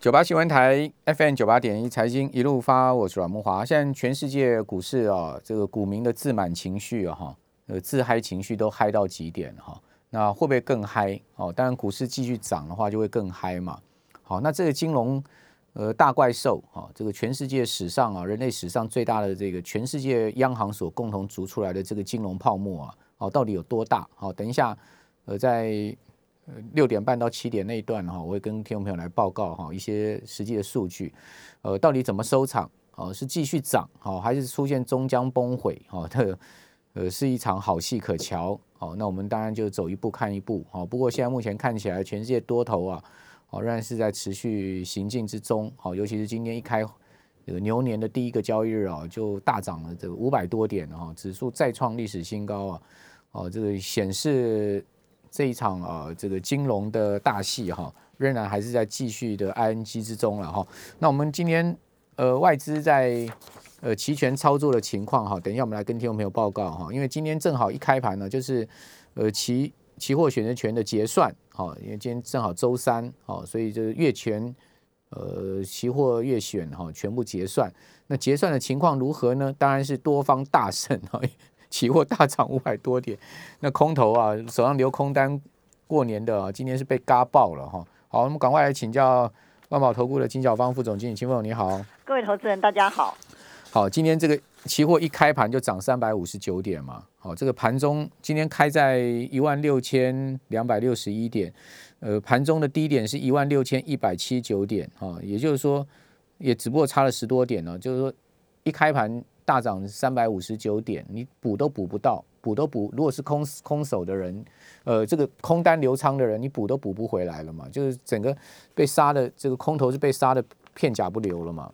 九八新闻台 FM 九八点一财经一路发，我是阮木华。现在全世界股市啊，这个股民的自满情绪啊，哈，呃，自嗨情绪都嗨到极点哈。那会不会更嗨？哦，当然股市继续涨的话，就会更嗨嘛。好，那这个金融呃大怪兽啊，这个全世界史上啊，人类史上最大的这个全世界央行所共同筑出来的这个金融泡沫啊，哦，到底有多大？好，等一下，呃，在。六点半到七点那一段哈，我会跟听众朋友来报告哈一些实际的数据，呃，到底怎么收场？哦，是继续涨好，还是出现终将崩毁？哈，这呃是一场好戏可瞧。好，那我们当然就走一步看一步。好，不过现在目前看起来，全世界多头啊，哦仍然是在持续行进之中。好，尤其是今天一开这个牛年的第一个交易日啊，就大涨了这个五百多点哈，指数再创历史新高啊。哦，这个显示。这一场啊，这个金融的大戏哈，仍然还是在继续的 ING 之中了哈。那我们今天呃外资在呃期权操作的情况哈，等一下我们来跟听众朋友报告哈。因为今天正好一开盘呢，就是呃期期货选择权的结算哈，因为今天正好周三哈，所以就是月权呃期货月选哈全部结算。那结算的情况如何呢？当然是多方大胜哈。期货大涨五百多点，那空头啊手上留空单过年的啊，今天是被嘎爆了哈。好，我们赶快来请教万宝投顾的金小芳副总经理，秦凤你好，各位投资人大家好。好，今天这个期货一开盘就涨三百五十九点嘛，好，这个盘中今天开在一万六千两百六十一点，呃，盘中的低点是一万六千一百七十九点啊，也就是说也只不过差了十多点呢，就是说一开盘。大涨三百五十九点，你补都补不到，补都补。如果是空空手的人，呃，这个空单流仓的人，你补都补不回来了嘛？就是整个被杀的这个空头是被杀的片甲不留了嘛？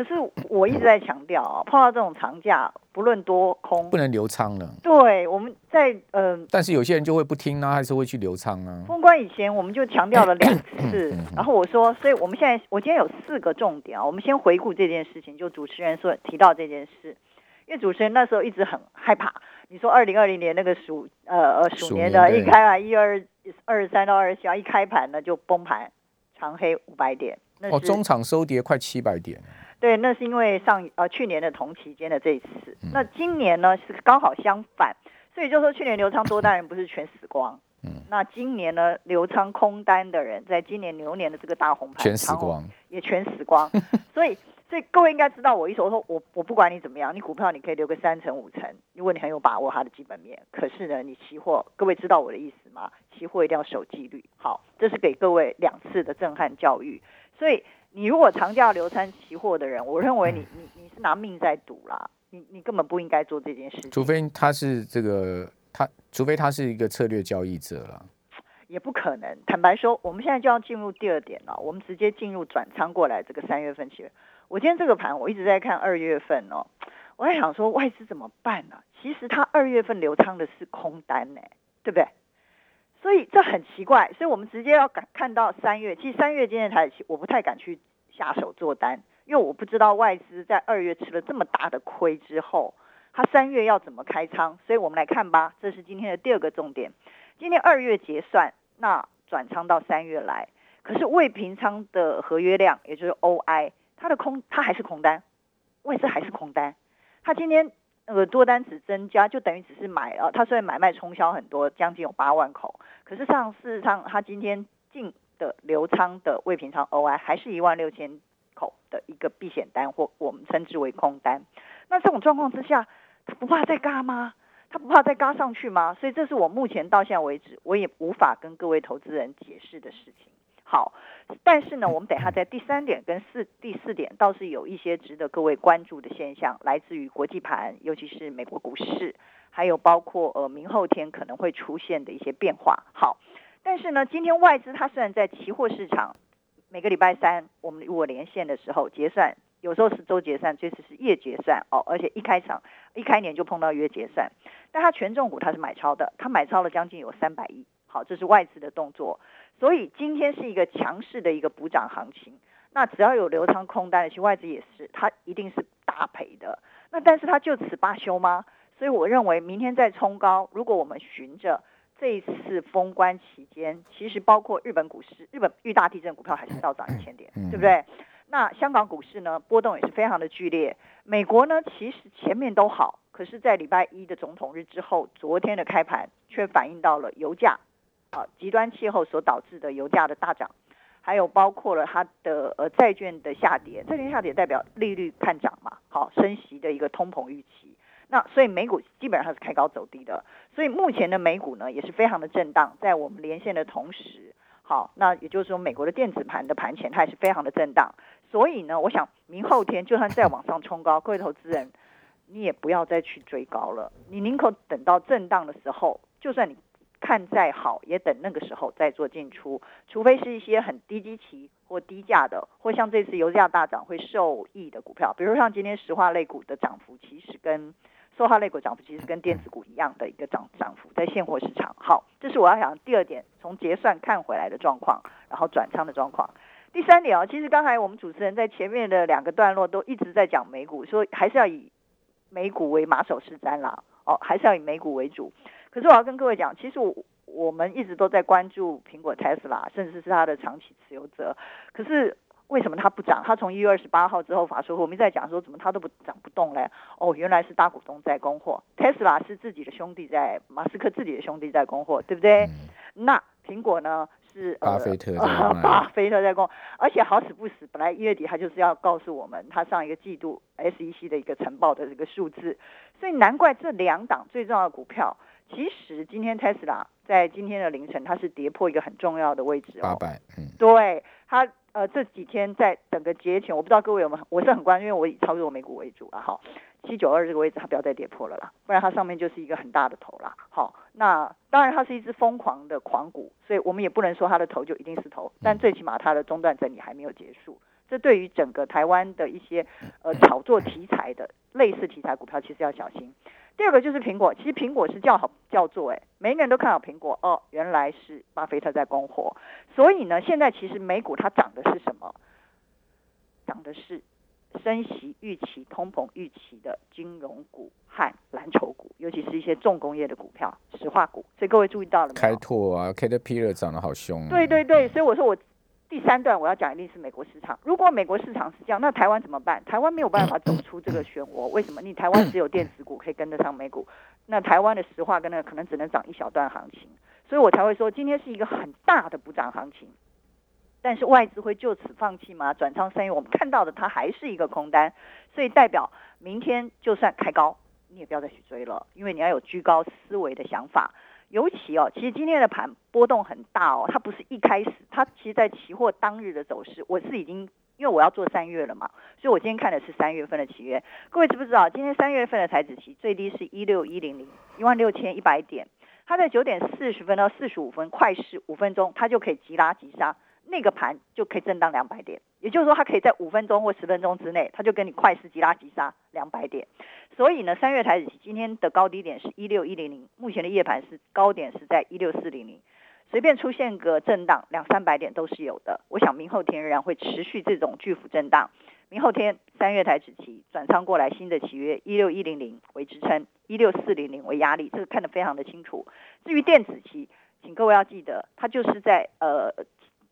对。可是我一直在强调啊，碰到这种长假，不论多空，不能留仓了。对，我们在呃，但是有些人就会不听呢，还是会去留仓啊。封关以前，我们就强调了两次，然后我说，所以我们现在，我今天有四个重点啊，我们先回顾这件事情，就主持人说提到这件事，因为主持人那时候一直很害怕，你说二零二零年那个鼠呃呃鼠年的一开盘一二二十三到二十七号一开盘呢就崩盘，长黑五百点，哦，中场收跌快七百点。对，那是因为上呃去年的同期间的这一次，那今年呢是刚好相反，所以就说去年流仓多单人不是全死光，嗯，那今年呢流仓空单的人，在今年牛年的这个大红盘全死光，也全死光，所以所以各位应该知道我意思，我说我我不管你怎么样，你股票你可以留个三成五成，如果你很有把握它的基本面，可是呢你期货，各位知道我的意思吗？期货一定要守纪律，好，这是给各位两次的震撼教育，所以。你如果长假流参期货的人，我认为你你你是拿命在赌啦，你你根本不应该做这件事情。除非他是这个他，除非他是一个策略交易者了，也不可能。坦白说，我们现在就要进入第二点了，我们直接进入转仓过来这个三月份期。我今天这个盘我一直在看二月份哦，我在想说外资怎么办呢？其实他二月份流仓的是空单呢，对不对？所以这很奇怪，所以我们直接要敢看到三月。其实三月今天才，我不太敢去下手做单，因为我不知道外资在二月吃了这么大的亏之后，他三月要怎么开仓。所以我们来看吧，这是今天的第二个重点。今天二月结算，那转仓到三月来，可是未平仓的合约量，也就是 OI，它的空，它还是空单，外资还是空单，它今天。那个多单只增加，就等于只是买了。它虽然买卖冲销很多，将近有八万口，可是上事实上，它今天进的流仓的未平仓 OI 还是一万六千口的一个避险单，或我们称之为空单。那这种状况之下，他不怕再嘎吗？他不怕再嘎上去吗？所以这是我目前到现在为止，我也无法跟各位投资人解释的事情。好，但是呢，我们等下在第三点跟四第四点倒是有一些值得各位关注的现象，来自于国际盘，尤其是美国股市，还有包括呃明后天可能会出现的一些变化。好，但是呢，今天外资它虽然在期货市场每个礼拜三我们如果连线的时候结算，有时候是周结算，这次是月结算哦，而且一开场一开年就碰到月结算，但它权重股它是买超的，它买超了将近有三百亿。好，这是外资的动作。所以今天是一个强势的一个补涨行情，那只要有流仓空单的，其实外资也是，它一定是大赔的。那但是它就此罢休吗？所以我认为明天再冲高，如果我们循着这一次封关期间，其实包括日本股市，日本遇大地震，股票还是倒涨一千点，对不对？那香港股市呢，波动也是非常的剧烈。美国呢，其实前面都好，可是，在礼拜一的总统日之后，昨天的开盘却反映到了油价，啊，极端气候所导致的油价的大涨，还有包括了它的呃债券的下跌，债券下跌代表利率看涨嘛，好，升息的一个通膨预期。那所以美股基本上是开高走低的，所以目前的美股呢也是非常的震荡，在我们连线的同时，好，那也就是说美国的电子盘的盘前它也是非常的震荡。所以呢，我想明后天就算再往上冲高，各位投资人，你也不要再去追高了。你宁可等到震荡的时候，就算你看再好，也等那个时候再做进出。除非是一些很低基期或低价的，或像这次油价大涨会受益的股票，比如像今天石化类股的涨幅，其实跟塑化类股涨幅其实跟电子股一样的一个涨涨幅，在现货市场。好，这是我要讲第二点，从结算看回来的状况，然后转仓的状况。第三点啊，其实刚才我们主持人在前面的两个段落都一直在讲美股，说还是要以美股为马首是瞻啦，哦，还是要以美股为主。可是我要跟各位讲，其实我我们一直都在关注苹果、Tesla，，甚至是它的长期持有者。可是为什么它不涨？它从一月二十八号之后发说，我们在讲说怎么它都不涨不动嘞？哦，原来是大股东在供货，Tesla 是自己的兄弟在，马斯克自己的兄弟在供货，对不对？那苹果呢？是巴菲特，巴菲特在供，而且好死不死，本来一月底他就是要告诉我们他上一个季度 SEC 的一个晨报的这个数字，所以难怪这两档最重要的股票，其实今天 Tesla 在今天的凌晨它是跌破一个很重要的位置哦，八百，嗯，对它呃这几天在整个节前，我不知道各位有没有，我是很关，因为我以操作美股为主啊，哈。七九二这个位置，它不要再跌破了啦，不然它上面就是一个很大的头啦。好，那当然它是一只疯狂的狂股，所以我们也不能说它的头就一定是头，但最起码它的中段整理还没有结束。这对于整个台湾的一些呃炒作题材的类似题材股票，其实要小心。第二个就是苹果，其实苹果是叫好叫座，哎，每一个人都看好苹果哦，原来是巴菲特在供货，所以呢，现在其实美股它涨的是什么？涨的是。升息预期、通膨预期的金融股和蓝筹股，尤其是一些重工业的股票、石化股。所以各位注意到了没有？开拓啊，Caterpillar 涨得好凶。对对对，所以我说我第三段我要讲一定是美国市场。如果美国市场是这样，那台湾怎么办？台湾没有办法走出这个漩涡。为什么？你台湾只有电子股可以跟得上美股，那台湾的石化跟那个可能只能涨一小段行情。所以我才会说，今天是一个很大的补涨行情。但是外资会就此放弃吗？转仓三月，我们看到的它还是一个空单，所以代表明天就算开高，你也不要再去追了，因为你要有居高思维的想法。尤其哦，其实今天的盘波动很大哦，它不是一开始，它其实在期货当日的走势，我是已经因为我要做三月了嘛，所以我今天看的是三月份的期约。各位知不知道，今天三月份的台子期最低是一六一零零一万六千一百点，它在九点四十分到四十五分快市五分钟，它就可以急拉急杀。那个盘就可以震荡两百点，也就是说，它可以在五分钟或十分钟之内，它就跟你快速急拉急杀两百点。所以呢，三月台子期今天的高低点是一六一零零，目前的夜盘是高点是在一六四零零，随便出现个震荡两三百点都是有的。我想明后天仍然会持续这种巨幅震荡。明后天三月台子期转仓过来新的契约一六一零零为支撑，一六四零零为压力，这个看得非常的清楚。至于电子期，请各位要记得，它就是在呃。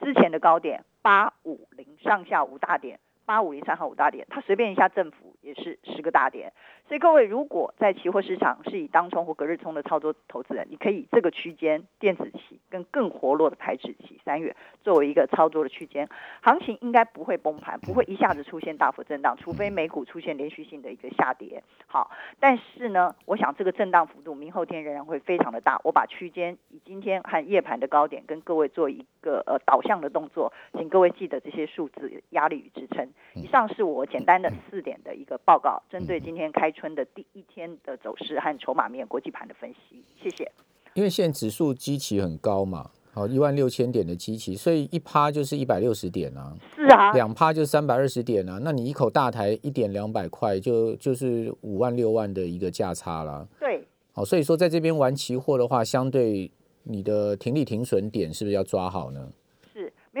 之前的高点八五零上下五大点，八五零上下五大点，它随便一下振幅也是十个大点。所以各位如果在期货市场是以当冲或隔日冲的操作投资人，你可以这个区间电子期跟更活络的台指期三月作为一个操作的区间，行情应该不会崩盘，不会一下子出现大幅震荡，除非美股出现连续性的一个下跌。好，但是呢，我想这个震荡幅度明后天仍然会非常的大。我把区间以今天和夜盘的高点跟各位做一个呃导向的动作，请各位记得这些数字压力与支撑。以上是我简单的四点的一个报告，针对今天开。春的第一天的走势和筹码面国际盘的分析，谢谢。因为现在指数基期很高嘛，好一万六千点的基期，所以一趴就是一百六十点啊。是啊，两趴就三百二十点啊。那你一口大台一点两百块，就就是五万六万的一个价差啦。对，好，所以说在这边玩期货的话，相对你的停利停损点是不是要抓好呢？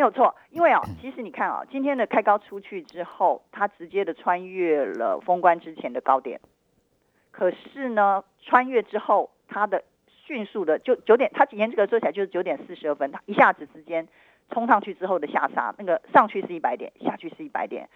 没有错，因为啊，其实你看啊，今天的开高出去之后，它直接的穿越了封关之前的高点，可是呢，穿越之后，它的迅速的就九点，它严格说起来就是九点四十二分，它一下子之间冲上去之后的下杀，那个上去是一百点，下去是一百点，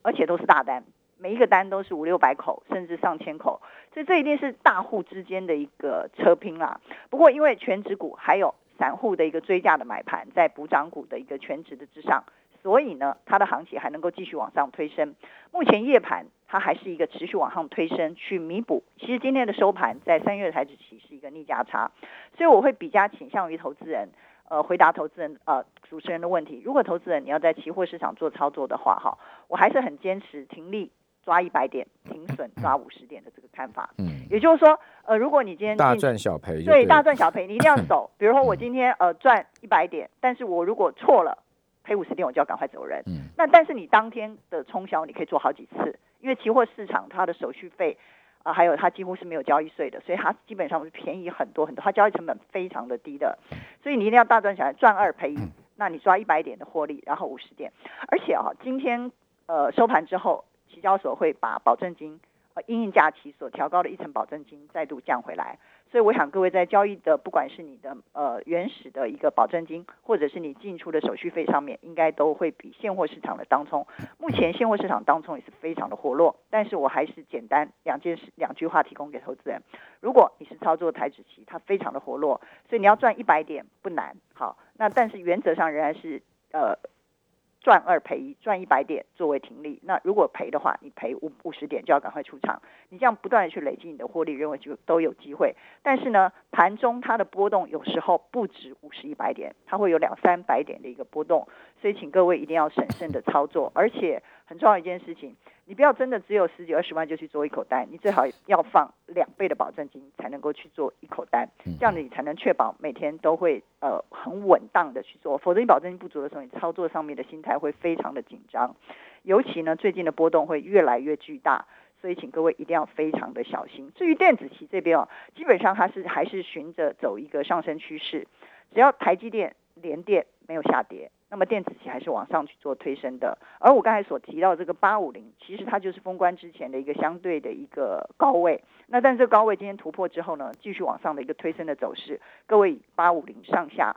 而且都是大单，每一个单都是五六百口，甚至上千口，所以这一定是大户之间的一个车拼啦。不过因为全指股还有散户的一个追价的买盘在补涨股的一个全值的之上，所以呢，它的行情还能够继续往上推升。目前夜盘它还是一个持续往上推升，去弥补。其实今天的收盘在三月台指期是一个逆价差，所以我会比较倾向于投资人，呃，回答投资人呃主持人的问题。如果投资人你要在期货市场做操作的话，哈，我还是很坚持停利抓一百点，停 损抓五十点的这个看法。嗯，也就是说，呃，如果你今天大赚小赔，对大赚小赔，你一定要走。比如说我今天呃赚一百点，但是我如果错了。赔五十点我就要赶快走人。嗯，那但是你当天的冲销你可以做好几次，因为期货市场它的手续费啊，还有它几乎是没有交易税的，所以它基本上是便宜很多很多，它交易成本非常的低的。所以你一定要大赚起来，赚二赔一，那你抓一百点的获利，然后五十点。而且啊，今天呃收盘之后，交所会把保证金呃因应假期所调高的一层保证金再度降回来。所以我想各位在交易的，不管是你的呃原始的一个保证金，或者是你进出的手续费上面，应该都会比现货市场的当冲。目前现货市场当冲也是非常的活络，但是我还是简单两件事两句话提供给投资人：如果你是操作台指期，它非常的活络，所以你要赚一百点不难。好，那但是原则上仍然是呃。赚二赔一，赚一百点作为停利。那如果赔的话，你赔五五十点就要赶快出场。你这样不断的去累积你的获利，认为就都有机会。但是呢，盘中它的波动有时候不止五十一百点，它会有两三百点的一个波动。所以请各位一定要审慎的操作，而且很重要一件事情。你不要真的只有十几二十万就去做一口单，你最好要放两倍的保证金才能够去做一口单，这样子你才能确保每天都会呃很稳当的去做，否则你保证金不足的时候，你操作上面的心态会非常的紧张，尤其呢最近的波动会越来越巨大，所以请各位一定要非常的小心。至于电子期这边哦，基本上它是还是循着走一个上升趋势，只要台积电、连电没有下跌。那么电子期还是往上去做推升的，而我刚才所提到这个八五零，其实它就是封关之前的一个相对的一个高位。那但是高位今天突破之后呢，继续往上的一个推升的走势。各位八五零上下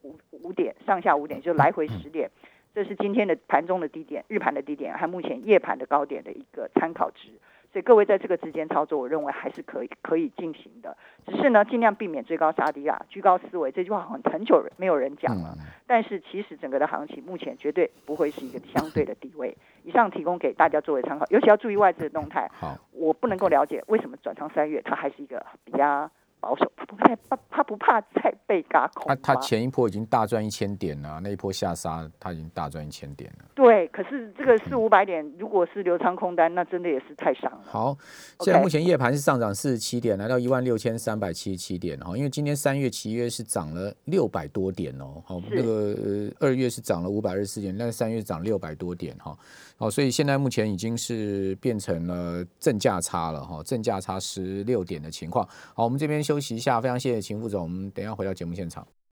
五五点，上下五点就来回十点，这是今天的盘中的低点，日盘的低点，和目前夜盘的高点的一个参考值。所以各位在这个之间操作，我认为还是可以可以进行的。只是呢，尽量避免追高杀低啊，居高思维。这句话很很久没有人讲了。但是其实整个的行情目前绝对不会是一个相对的地位。以上提供给大家作为参考，尤其要注意外资的动态。好，我不能够了解为什么转仓三月，它还是一个比较。保守，他不怕，他他不怕再被嘎空。他他前一波已经大赚一千点了，那一波下杀他已经大赚一千点了。对，可是这个四五百点，如果是流仓空单，那真的也是太伤了。好，现在目前夜盘是上涨四十七点，来到一万六千三百七十七点哈。因为今天三月七月是涨了六百多点哦，好，那个二月是涨了五百二十四点，但是三月涨六百多点哈。好，所以现在目前已经是变成了正价差了哈，正价差十六点的情况。好，我们这边休息一下，非常谢谢秦副总，我们等一下回到节目现场。